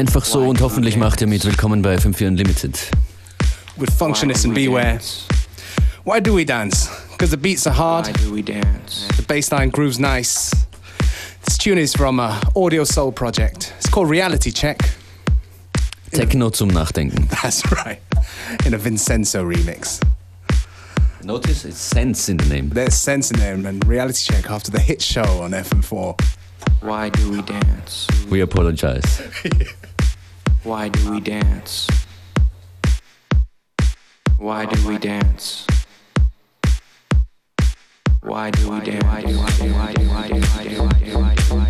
Einfach so und hoffentlich macht ihr mit. Willkommen bei FM4 Unlimited. With Functionist and Beware. Why do we dance? Because the beats are hard. Why do we dance? The bassline grooves nice. This tune is from a Audio Soul project. It's called Reality Check. Techno zum Nachdenken. That's right. In a Vincenzo remix. Notice it's sense in the name. There's sense in there and Reality Check after the hit show on FM4. Why do we dance? We apologize. Why do we dance? Why do we dance? Why do we dance? Why do why do why do why do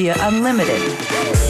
FM4 Unlimited.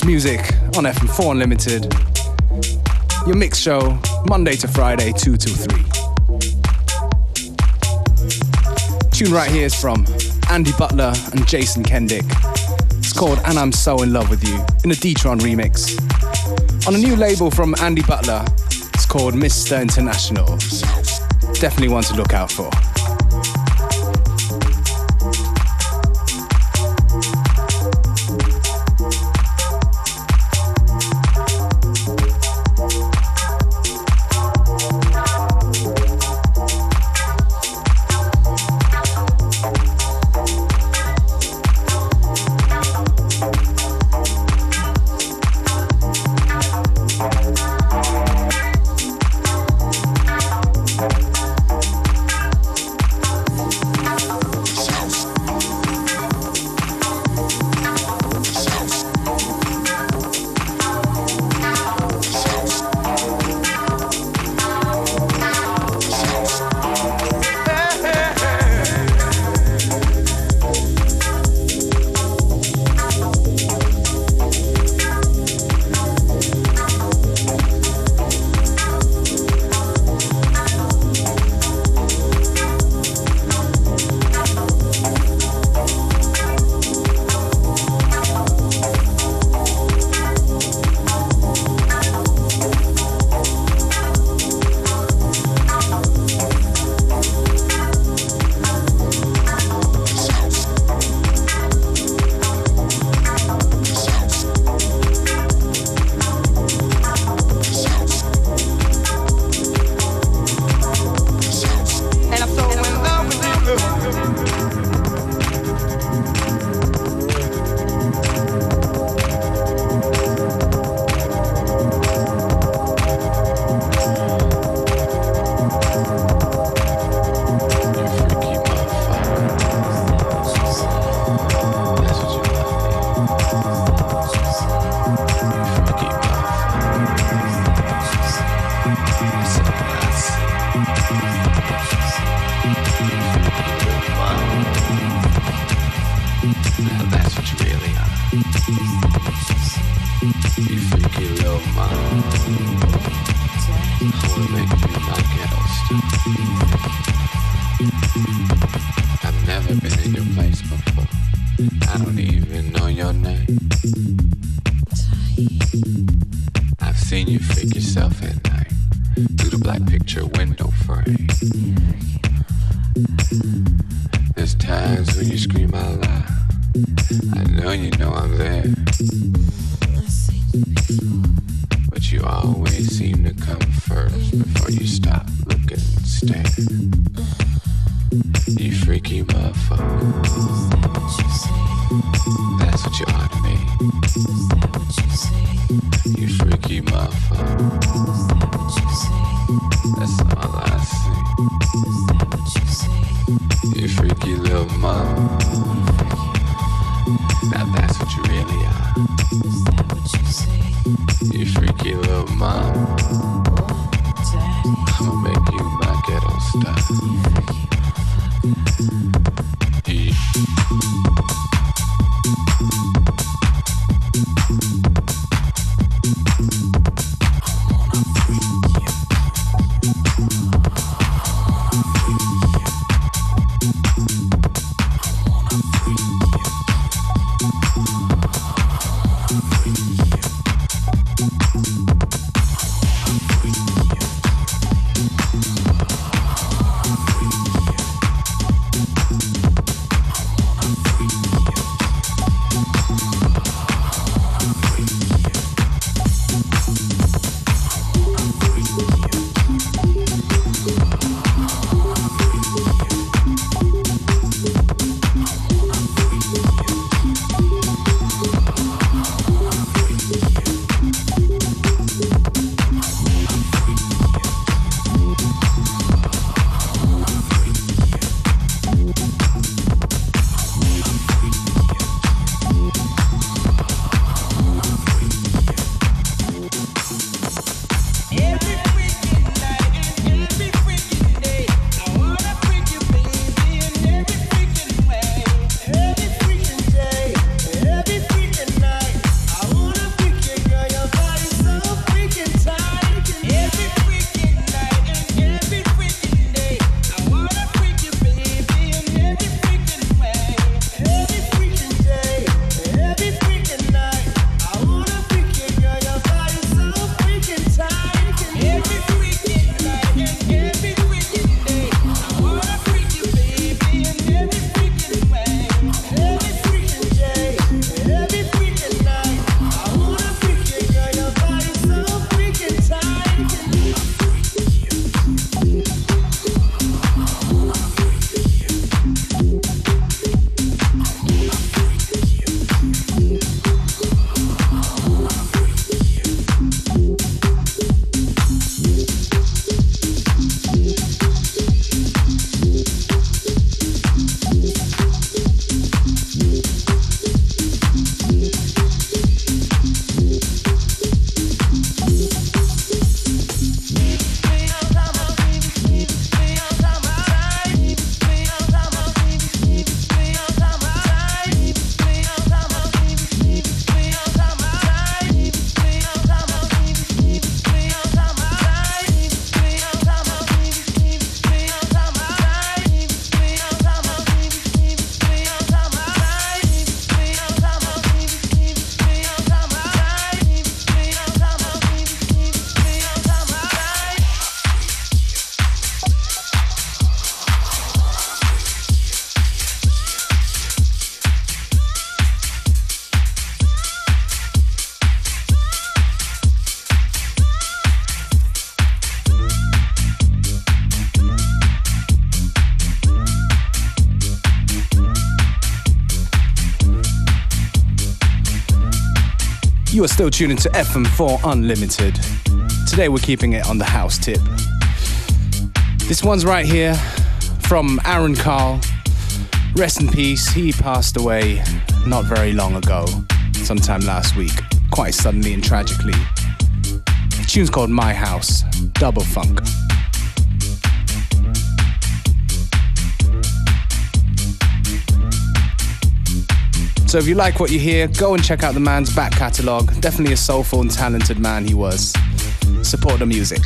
House music on FM4 Unlimited. Your mix show, Monday to Friday, 2 to 3. Tune right here is from Andy Butler and Jason Kendig. It's called And I'm So In Love With You in a Detron remix. On a new label from Andy Butler, it's called Mr. International. Definitely one to look out for. Still tuning to FM4 Unlimited. Today we're keeping it on the house tip. This one's right here from Aaron Carl. Rest in peace. He passed away not very long ago, sometime last week, quite suddenly and tragically. The tune's called My House, double funk. So if you like what you hear, go and check out the man's back catalogue. Definitely a soulful and talented man he was. Support the music.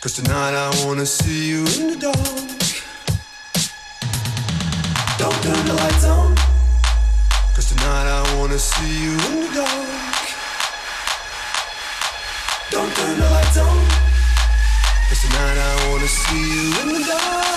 Cause tonight I wanna see you in the dark. Don't turn the lights on. Cause tonight I wanna see you in the dark. Don't turn the lights on. Cause tonight I wanna see you in the dark.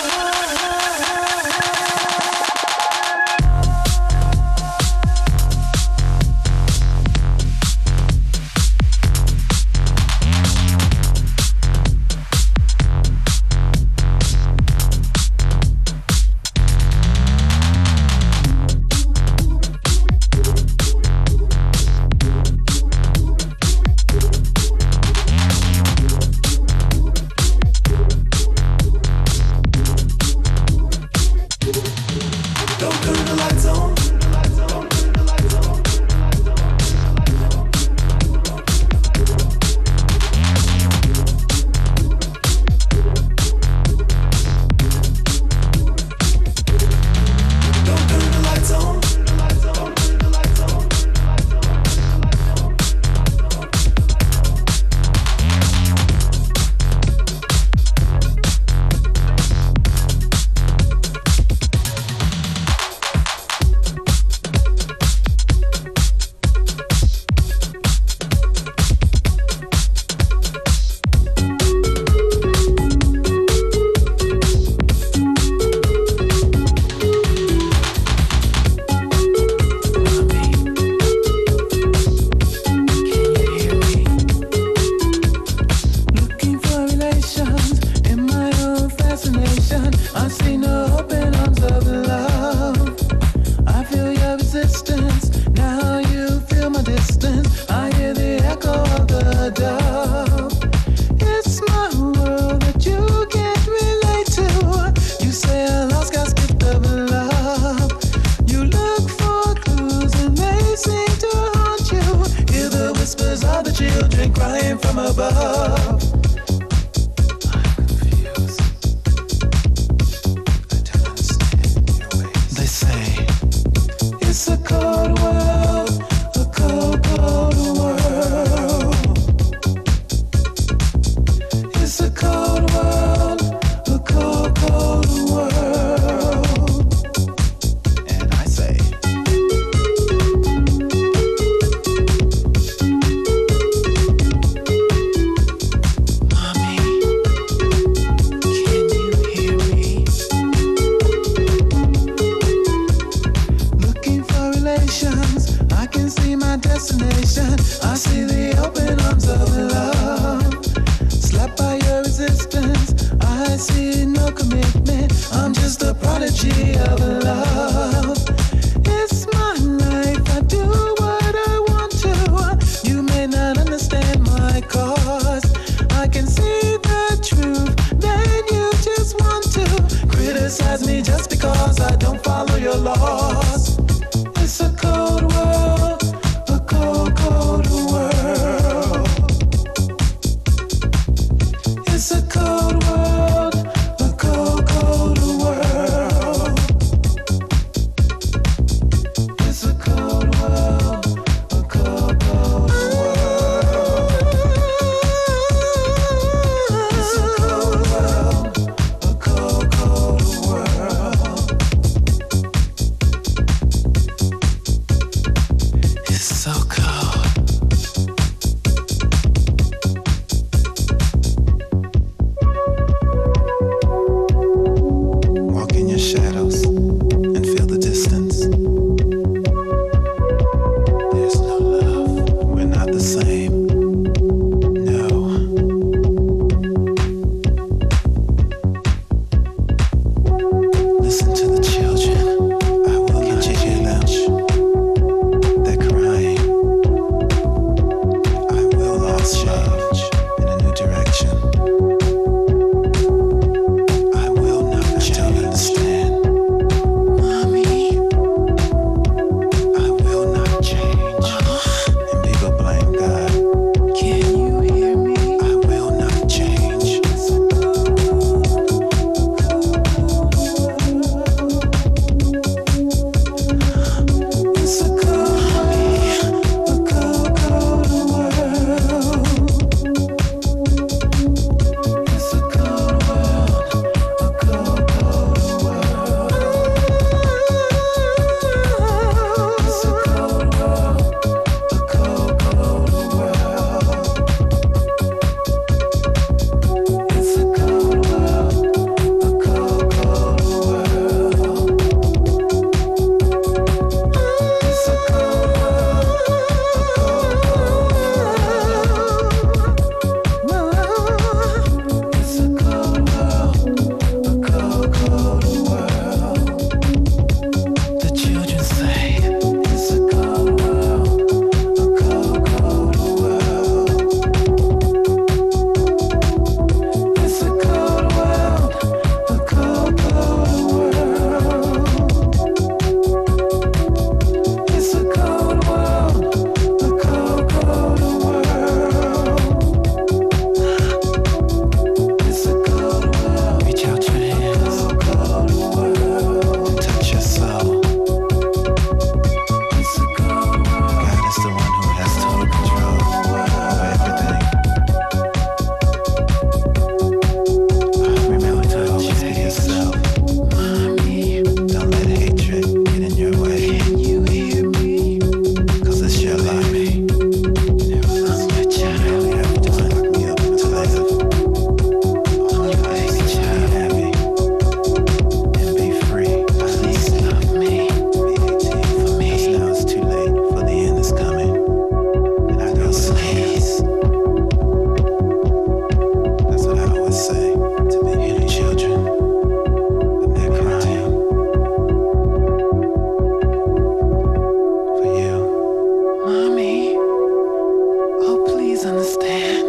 please understand?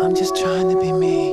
I'm just trying to be me.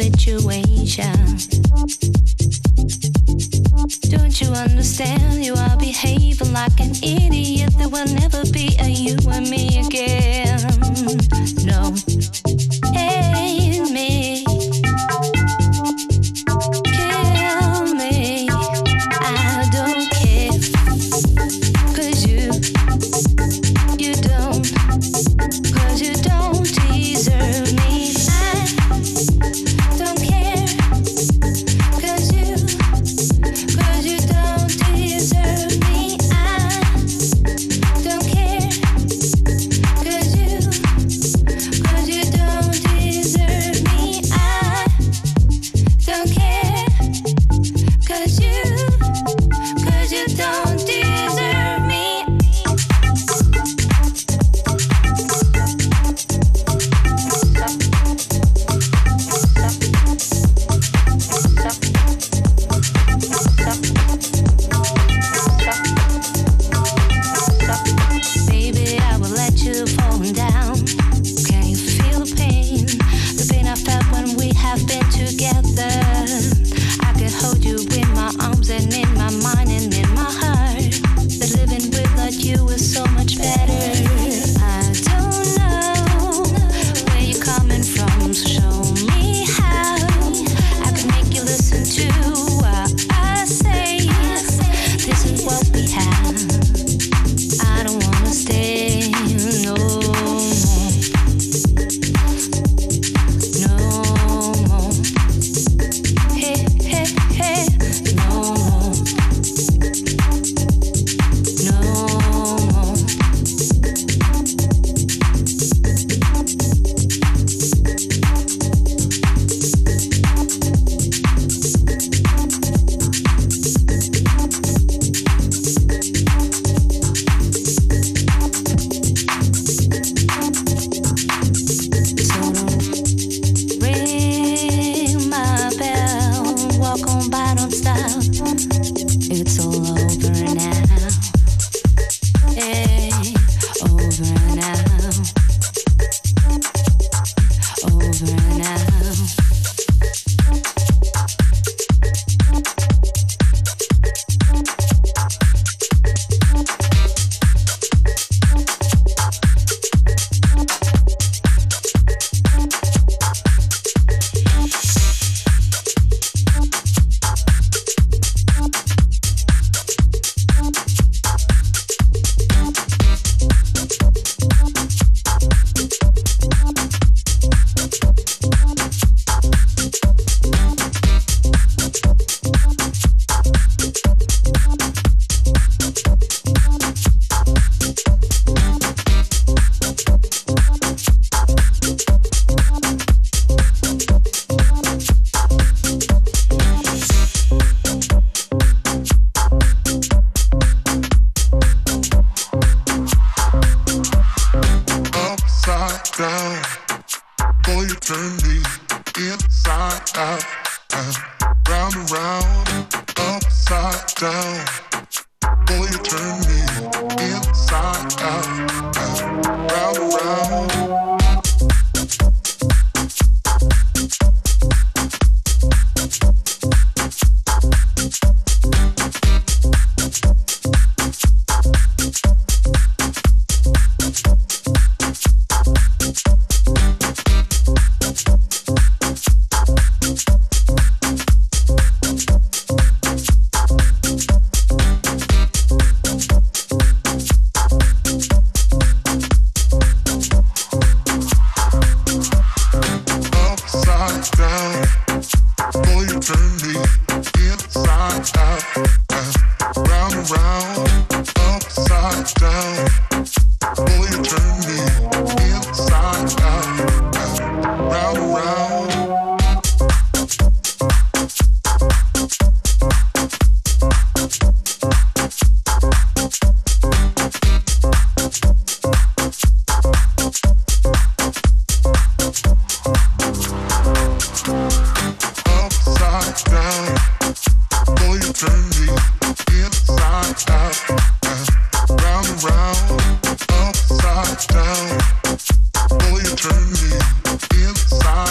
Situation.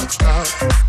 stop.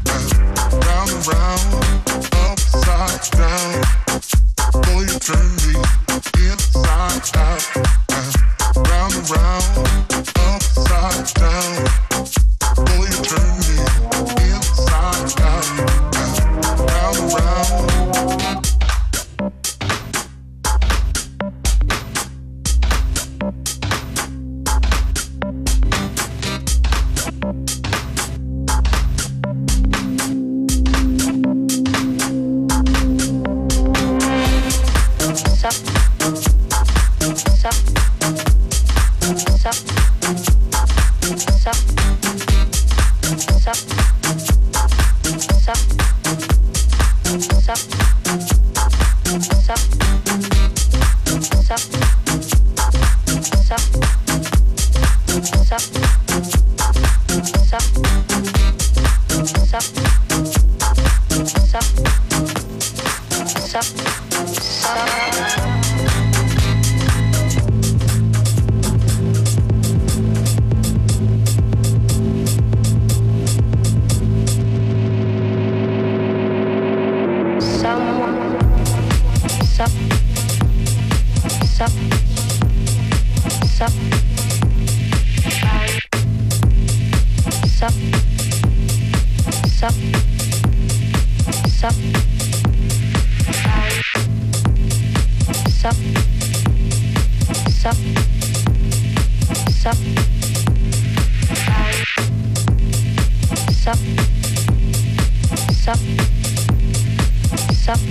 Basta.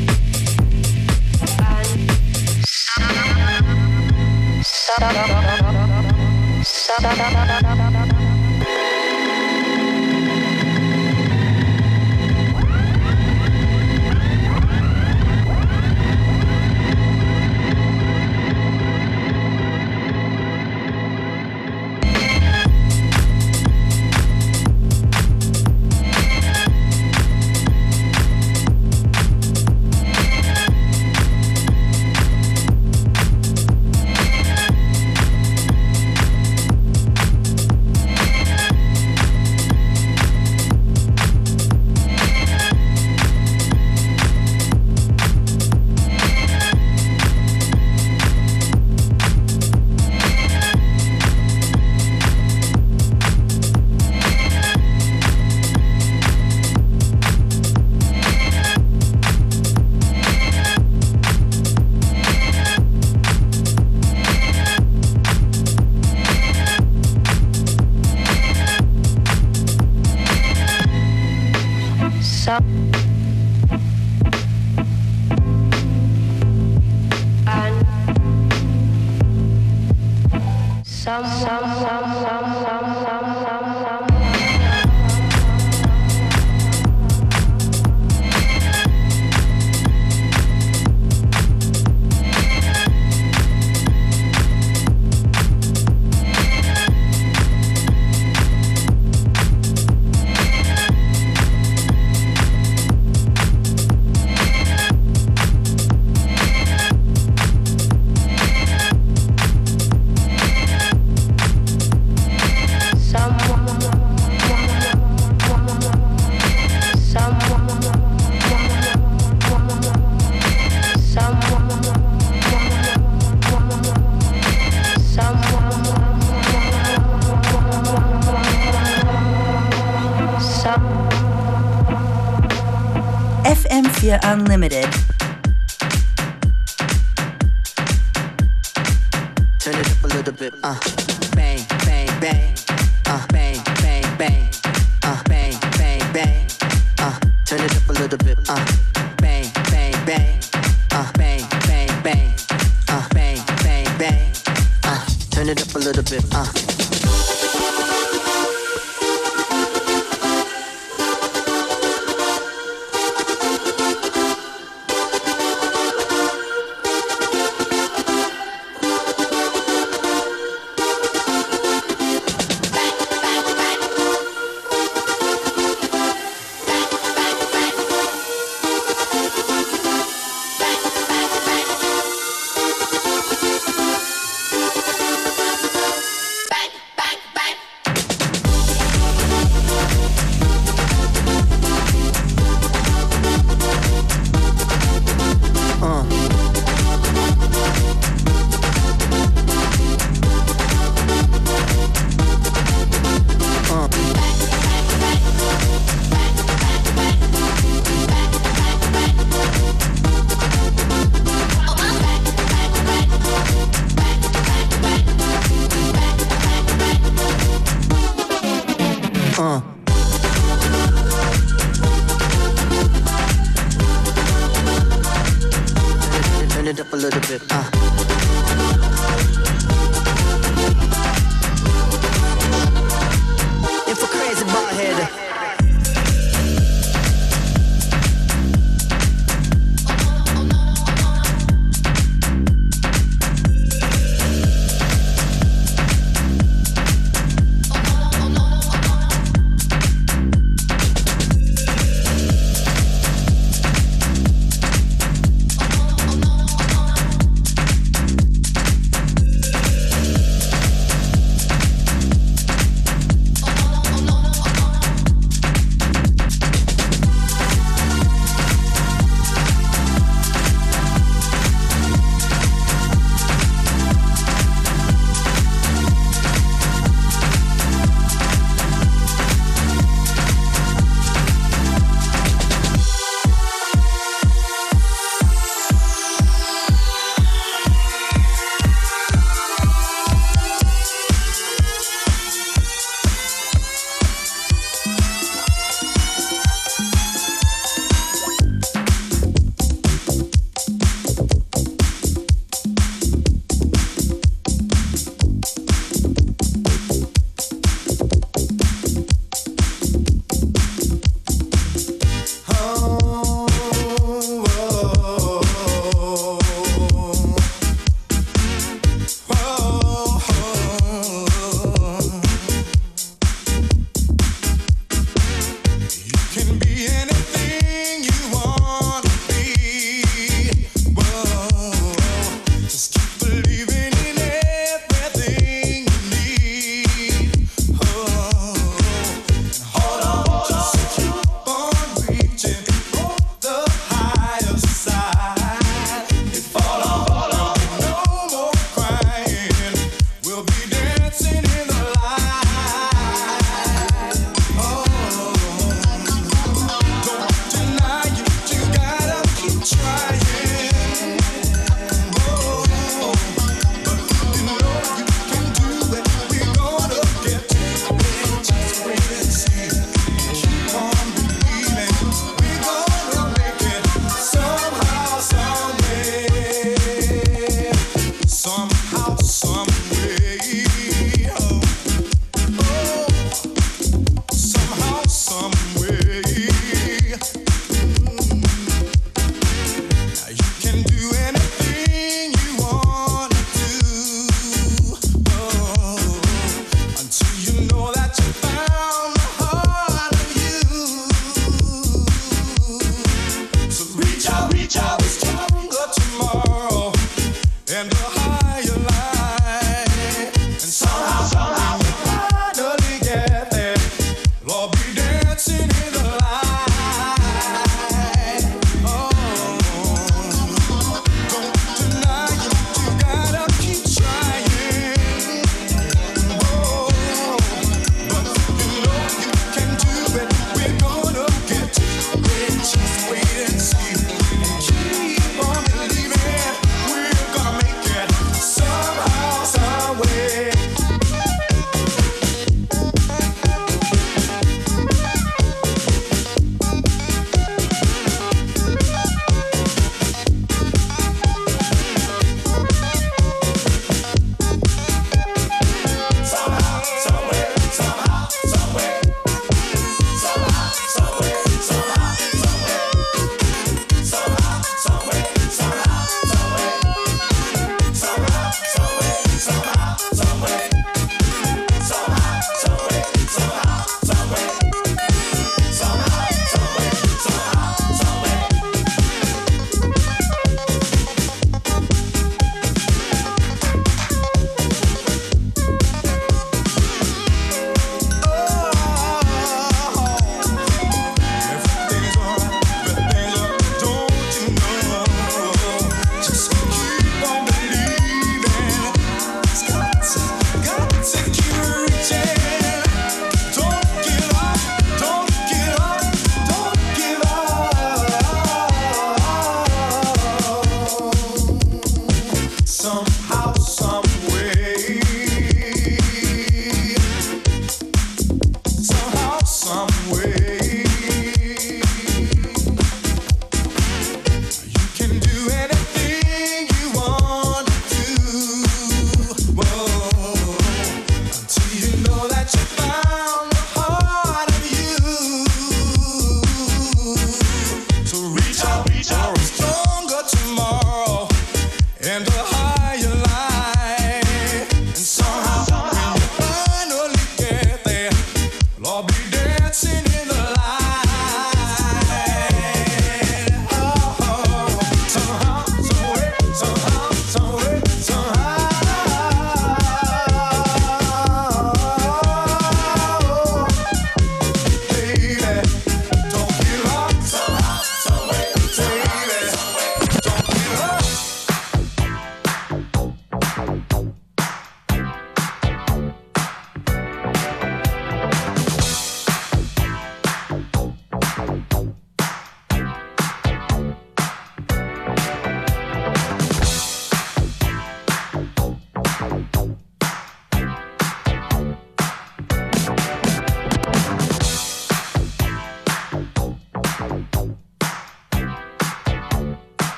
Basta.